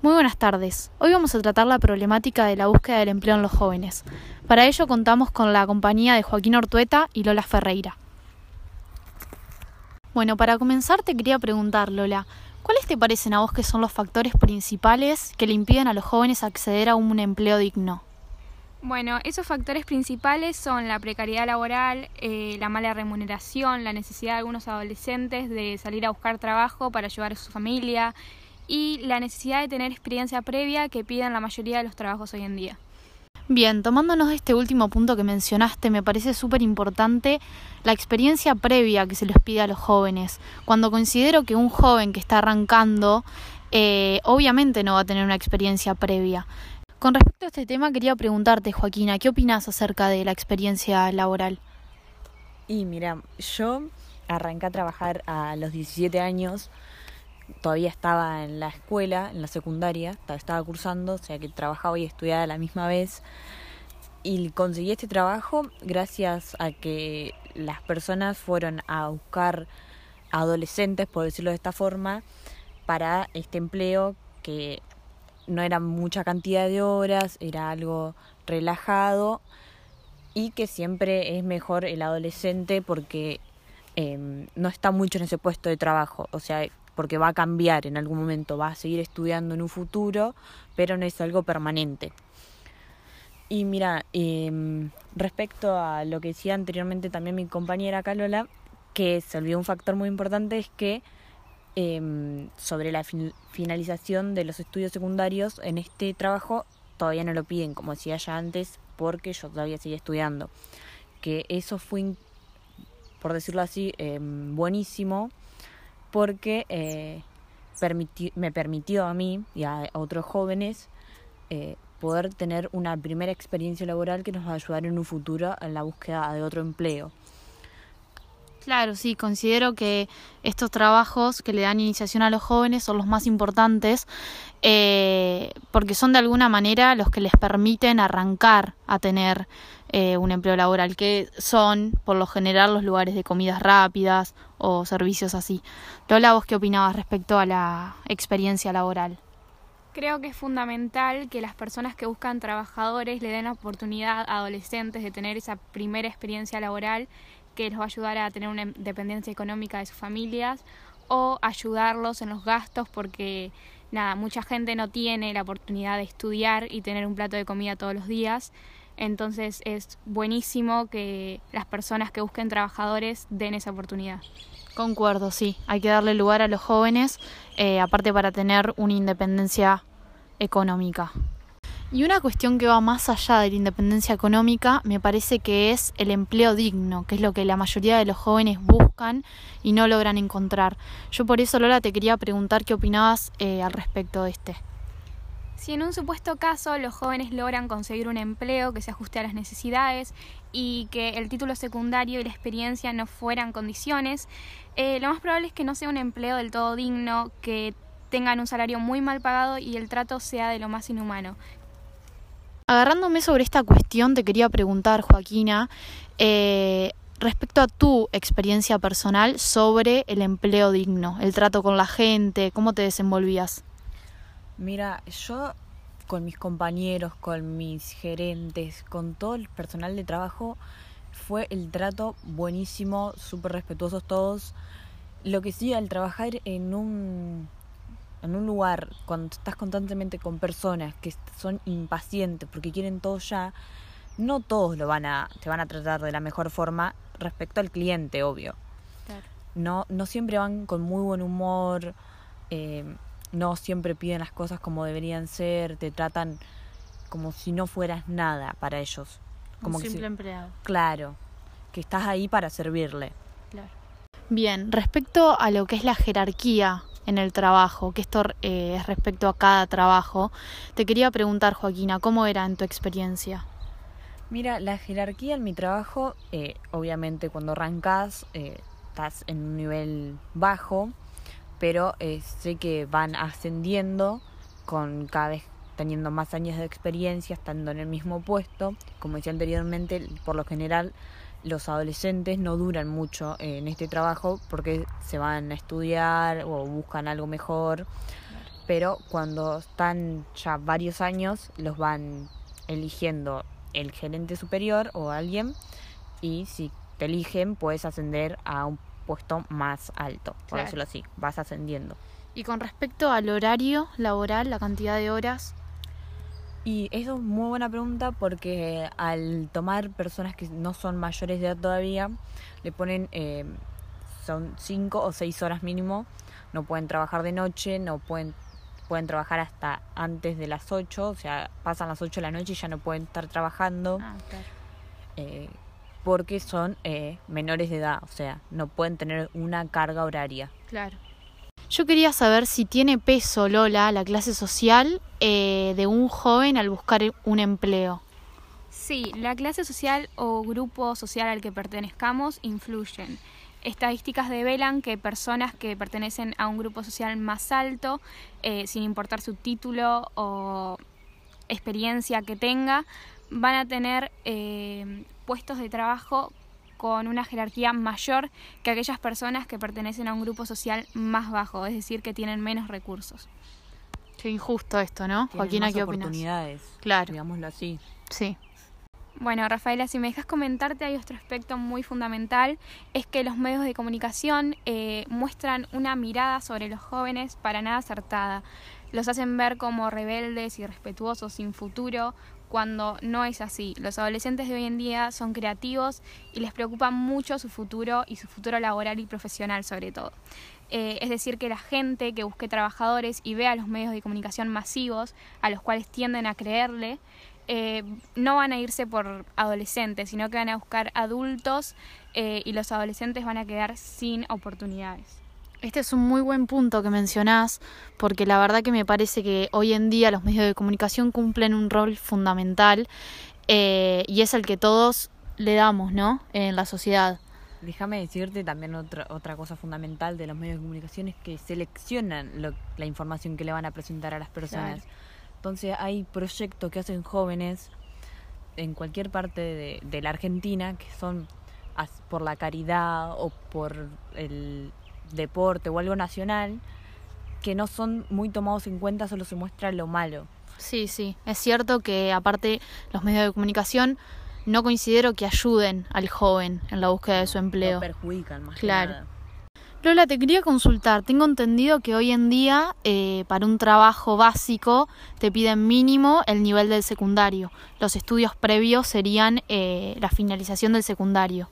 Muy buenas tardes. Hoy vamos a tratar la problemática de la búsqueda del empleo en los jóvenes. Para ello contamos con la compañía de Joaquín Ortueta y Lola Ferreira. Bueno, para comenzar te quería preguntar, Lola, ¿cuáles te parecen a vos que son los factores principales que le impiden a los jóvenes acceder a un empleo digno? Bueno, esos factores principales son la precariedad laboral, eh, la mala remuneración, la necesidad de algunos adolescentes de salir a buscar trabajo para ayudar a su familia, y la necesidad de tener experiencia previa que piden la mayoría de los trabajos hoy en día. Bien, tomándonos de este último punto que mencionaste, me parece súper importante la experiencia previa que se les pide a los jóvenes. Cuando considero que un joven que está arrancando, eh, obviamente no va a tener una experiencia previa. Con respecto a este tema, quería preguntarte, Joaquina, ¿qué opinas acerca de la experiencia laboral? Y mira, yo arranqué a trabajar a los 17 años todavía estaba en la escuela, en la secundaria, estaba cursando, o sea que trabajaba y estudiaba a la misma vez. Y conseguí este trabajo gracias a que las personas fueron a buscar adolescentes, por decirlo de esta forma, para este empleo que no era mucha cantidad de horas, era algo relajado y que siempre es mejor el adolescente porque em, no está mucho en ese puesto de trabajo. O sea, porque va a cambiar en algún momento, va a seguir estudiando en un futuro, pero no es algo permanente. Y mira, em, respecto a lo que decía anteriormente también mi compañera Calola, que se olvidó un factor muy importante es que em, sobre la finalización de los estudios secundarios en este trabajo todavía no lo piden, como decía ya antes, porque yo todavía seguía estudiando. Que eso fue, por decirlo así, em, buenísimo porque eh, me permitió a mí y a, otros jóvenes eh, poder tener una primera experiencia laboral que nos va a ayudar en un futuro en la búsqueda de otro empleo. Claro, sí, considero que estos trabajos que le dan iniciación a los jóvenes son los más importantes eh, porque son de alguna manera los que les permiten arrancar a tener eh, un empleo laboral, que son por lo general los lugares de comidas rápidas o servicios así. Lola, ¿vos qué opinabas respecto a la experiencia laboral? Creo que es fundamental que las personas que buscan trabajadores le den la oportunidad a adolescentes de tener esa primera experiencia laboral que les va a ayudar a tener una independencia económica de sus familias o ayudarlos en los gastos porque nada, mucha gente no tiene la oportunidad de estudiar y tener un plato de comida todos los días. Entonces es buenísimo que las personas que busquen trabajadores den esa oportunidad. Concuerdo, sí. Hay que darle lugar a los jóvenes, eh, aparte para tener una independencia económica. Y una cuestión que va más allá de la independencia económica me parece que es el empleo digno, que es lo que la mayoría de los jóvenes buscan y no logran encontrar. Yo por eso, Lola, te quería preguntar qué opinabas eh, al respecto de este. Si en un supuesto caso los jóvenes logran conseguir un empleo que se ajuste a las necesidades y que el título secundario y la experiencia no fueran condiciones, eh, lo más probable es que no sea un empleo del todo digno, que tengan un salario muy mal pagado y el trato sea de lo más inhumano, Agarrándome sobre esta cuestión, te quería preguntar, Joaquina, eh, respecto a tu experiencia personal sobre el empleo digno, el trato con la gente, cómo te desenvolvías. Mira, yo con mis compañeros, con mis gerentes, con todo el personal de trabajo, fue el trato buenísimo, súper respetuosos todos. Lo que sí, al trabajar en un en un lugar, cuando estás constantemente con personas que son impacientes porque quieren todo ya, no todos lo van a, te van a tratar de la mejor forma respecto al cliente, obvio. No, no siempre van con muy buen humor, eh, no siempre piden las cosas como deberían ser, te tratan como si no fueras nada para ellos. Como Un simple empleado. Claro, que estás ahí para servirle. Claro. Bien, respecto a lo que es la jerarquía en el trabajo, que esto eh, es respecto a cada trabajo. Te quería preguntar, Joaquina, ¿cómo era en tu experiencia? Mira, la jerarquía en mi trabajo, eh, obviamente cuando arrancas eh, estás en un nivel bajo, pero sé que van ascendiendo con cada vez teniendo más años de experiencia, estando en el mismo puesto. Como decía anteriormente, por lo general los adolescentes no duran mucho en este trabajo porque se van a estudiar o buscan algo mejor. pero cuando están ya varios años los van eligiendo el gerente superior o alguien y si te eligen puedes ascender a un puesto más alto, por Claro. decirlo así, vas ascendiendo. Y con respecto al horario laboral, la cantidad de horas, Y eso es muy buena pregunta porque al tomar personas que no son mayores de edad todavía, le ponen, eh, son cinco o seis horas mínimo, no pueden trabajar de noche, no pueden, pueden trabajar hasta antes de las 8, o sea, pasan las 8 de la noche y ya no pueden estar trabajando Ah, claro. eh, porque son eh, menores de edad, o sea, no pueden tener una carga horaria. Claro. Yo quería saber si tiene peso, Lola, la clase social eh, de un joven al buscar un empleo. Sí, la clase social o grupo social al que pertenezcamos influyen. Estadísticas develan que personas que pertenecen a un grupo social más alto, eh, sin importar su título o experiencia que tenga, van a tener eh, puestos de trabajo con una jerarquía mayor que aquellas personas que pertenecen a un grupo social más bajo, es decir, que tienen menos recursos. Qué injusto esto, ¿no? Tienen Joaquina, más ¿qué opinas? oportunidades, Claro, digámoslo así. sí. Bueno, Rafaela, si me dejas comentarte, hay otro aspecto muy fundamental, es que los medios de comunicación eh, muestran una mirada sobre los jóvenes para nada acertada. Los hacen ver como rebeldes, irrespetuosos, sin futuro, cuando no es así. Los adolescentes de hoy en día son creativos y les preocupa mucho su futuro y su futuro laboral y profesional sobre todo. Eh, es decir, que la gente que busque trabajadores y vea los medios de comunicación masivos, a los cuales tienden a creerle, eh, no van a irse por adolescentes, sino que van a buscar adultos eh, y los adolescentes van a quedar sin oportunidades. Este es un muy buen punto que mencionás, porque la verdad que me parece que hoy en día los medios de comunicación cumplen un rol fundamental eh, y es el que todos le damos, ¿no? En la sociedad. Déjame decirte también otra, otra cosa fundamental de los medios de comunicación es que seleccionan lo- la información que le van a presentar a las personas. Entonces hay proyectos que hacen jóvenes en cualquier parte de, de la Argentina que son as- por la caridad o por el deporte o algo nacional que no son muy tomados en cuenta, solo se muestra lo malo. Sí, sí. Es cierto que aparte los medios de comunicación no considero que ayuden al joven en la búsqueda de su empleo. Lo perjudican más que Claro. nada. Lola, te quería consultar. Tengo entendido que hoy en día eh, para un trabajo básico te piden mínimo el nivel del secundario. Los estudios previos serían eh, la finalización del secundario.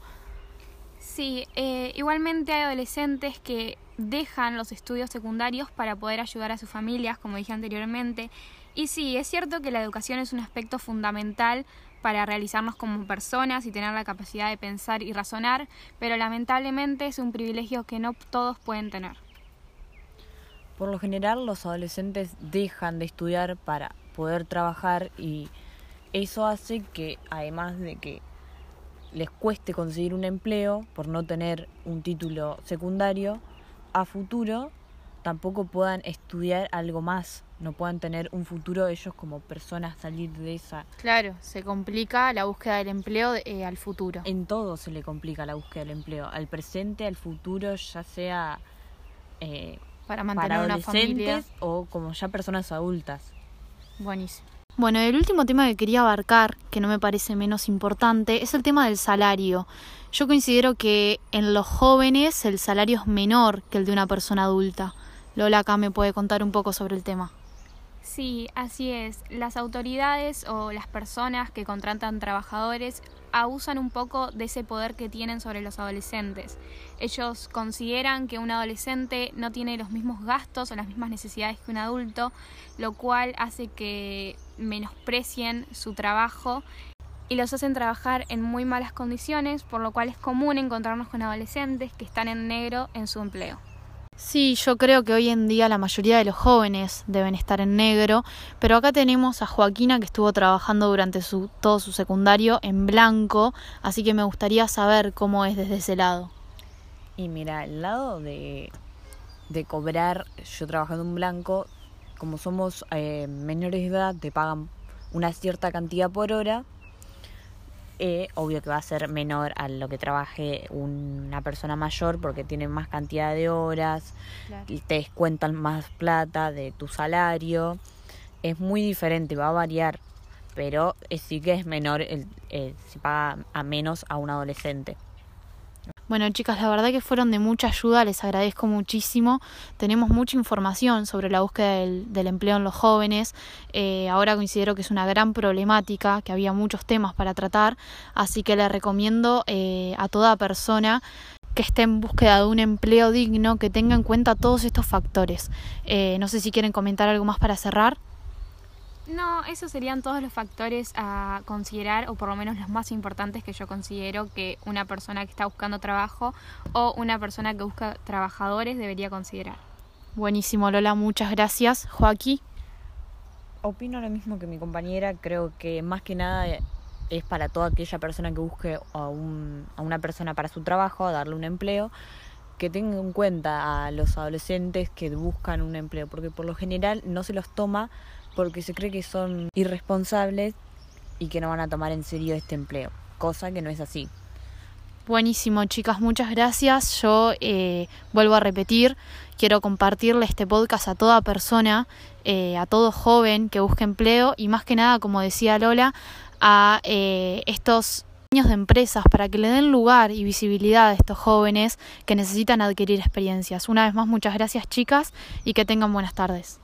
Sí, eh, igualmente hay adolescentes que dejan los estudios secundarios para poder ayudar a sus familias, como dije anteriormente. Y sí, es cierto que la educación es un aspecto fundamental para realizarnos como personas y tener la capacidad de pensar y razonar, pero lamentablemente es un privilegio que no todos pueden tener. Por lo general los adolescentes dejan de estudiar para poder trabajar y eso hace que además de que les cueste conseguir un empleo por no tener un título secundario, a futuro tampoco puedan estudiar algo más, no puedan tener un futuro ellos como personas salir de esa... Claro, se complica la búsqueda del empleo eh, al futuro. En todo se le complica la búsqueda del empleo, al presente, al futuro, ya sea eh, Para mantener para una familia. adolescentes o como ya personas adultas. Buenísimo. Bueno, el último tema que quería abarcar, que no me parece menos importante, es el tema del salario. Yo considero que en los jóvenes el salario es menor que el de una persona adulta. Lola acá me puede contar un poco sobre el tema. Sí, así es. Las autoridades o las personas que contratan trabajadores abusan un poco de ese poder que tienen sobre los adolescentes. Ellos consideran que un adolescente no tiene los mismos gastos o las mismas necesidades que un adulto, lo cual hace que menosprecien su trabajo y los hacen trabajar en muy malas condiciones, por lo cual es común encontrarnos con adolescentes que están en negro en su empleo. Sí, yo creo que hoy en día la mayoría de los jóvenes deben estar en negro, pero acá tenemos a Joaquina que estuvo trabajando durante su, todo su secundario en blanco, así que me gustaría saber cómo es desde ese lado. Y mira, el lado de, de cobrar, yo trabajando en blanco, como somos eh, menores de edad, te pagan una cierta cantidad por hora eh, obvio que va a ser menor a lo que trabaje una persona mayor porque tiene más cantidad de horas, te descuentan más plata de tu salario. Es muy diferente, va a variar, pero sí que es menor, el, se paga a menos a un adolescente. Bueno, chicas, la verdad que fueron de mucha ayuda, les agradezco muchísimo. Tenemos mucha información sobre la búsqueda del, empleo en los jóvenes. Eh, ahora considero que es una gran problemática, que había muchos temas para tratar, así que les recomiendo eh, a toda persona que esté en búsqueda de un empleo digno, que tenga en cuenta todos estos factores. Eh, no sé si quieren comentar algo más para cerrar. No, esos serían todos los factores a considerar, o por lo menos los más importantes que yo considero que una persona que está buscando trabajo o una persona que busca trabajadores debería considerar. Buenísimo, Lola, muchas gracias. Joaquín. Opino lo mismo que mi compañera, creo que más que nada es para toda aquella persona que busque a, un, a una persona para su trabajo, a darle un empleo, que tenga en cuenta a los adolescentes que buscan un empleo, porque por lo general no se los toma porque se cree que son irresponsables y que no van a tomar en serio este empleo, cosa que no es así. Buenísimo, chicas, muchas gracias. Yo eh, vuelvo a repetir, quiero compartirle este podcast a toda persona, eh, a todo joven que busque empleo y más que nada, como decía Lola, a eh, estos de empresas para que le den lugar y visibilidad a estos jóvenes que necesitan adquirir experiencias. Una vez más, muchas gracias chicas y que tengan buenas tardes.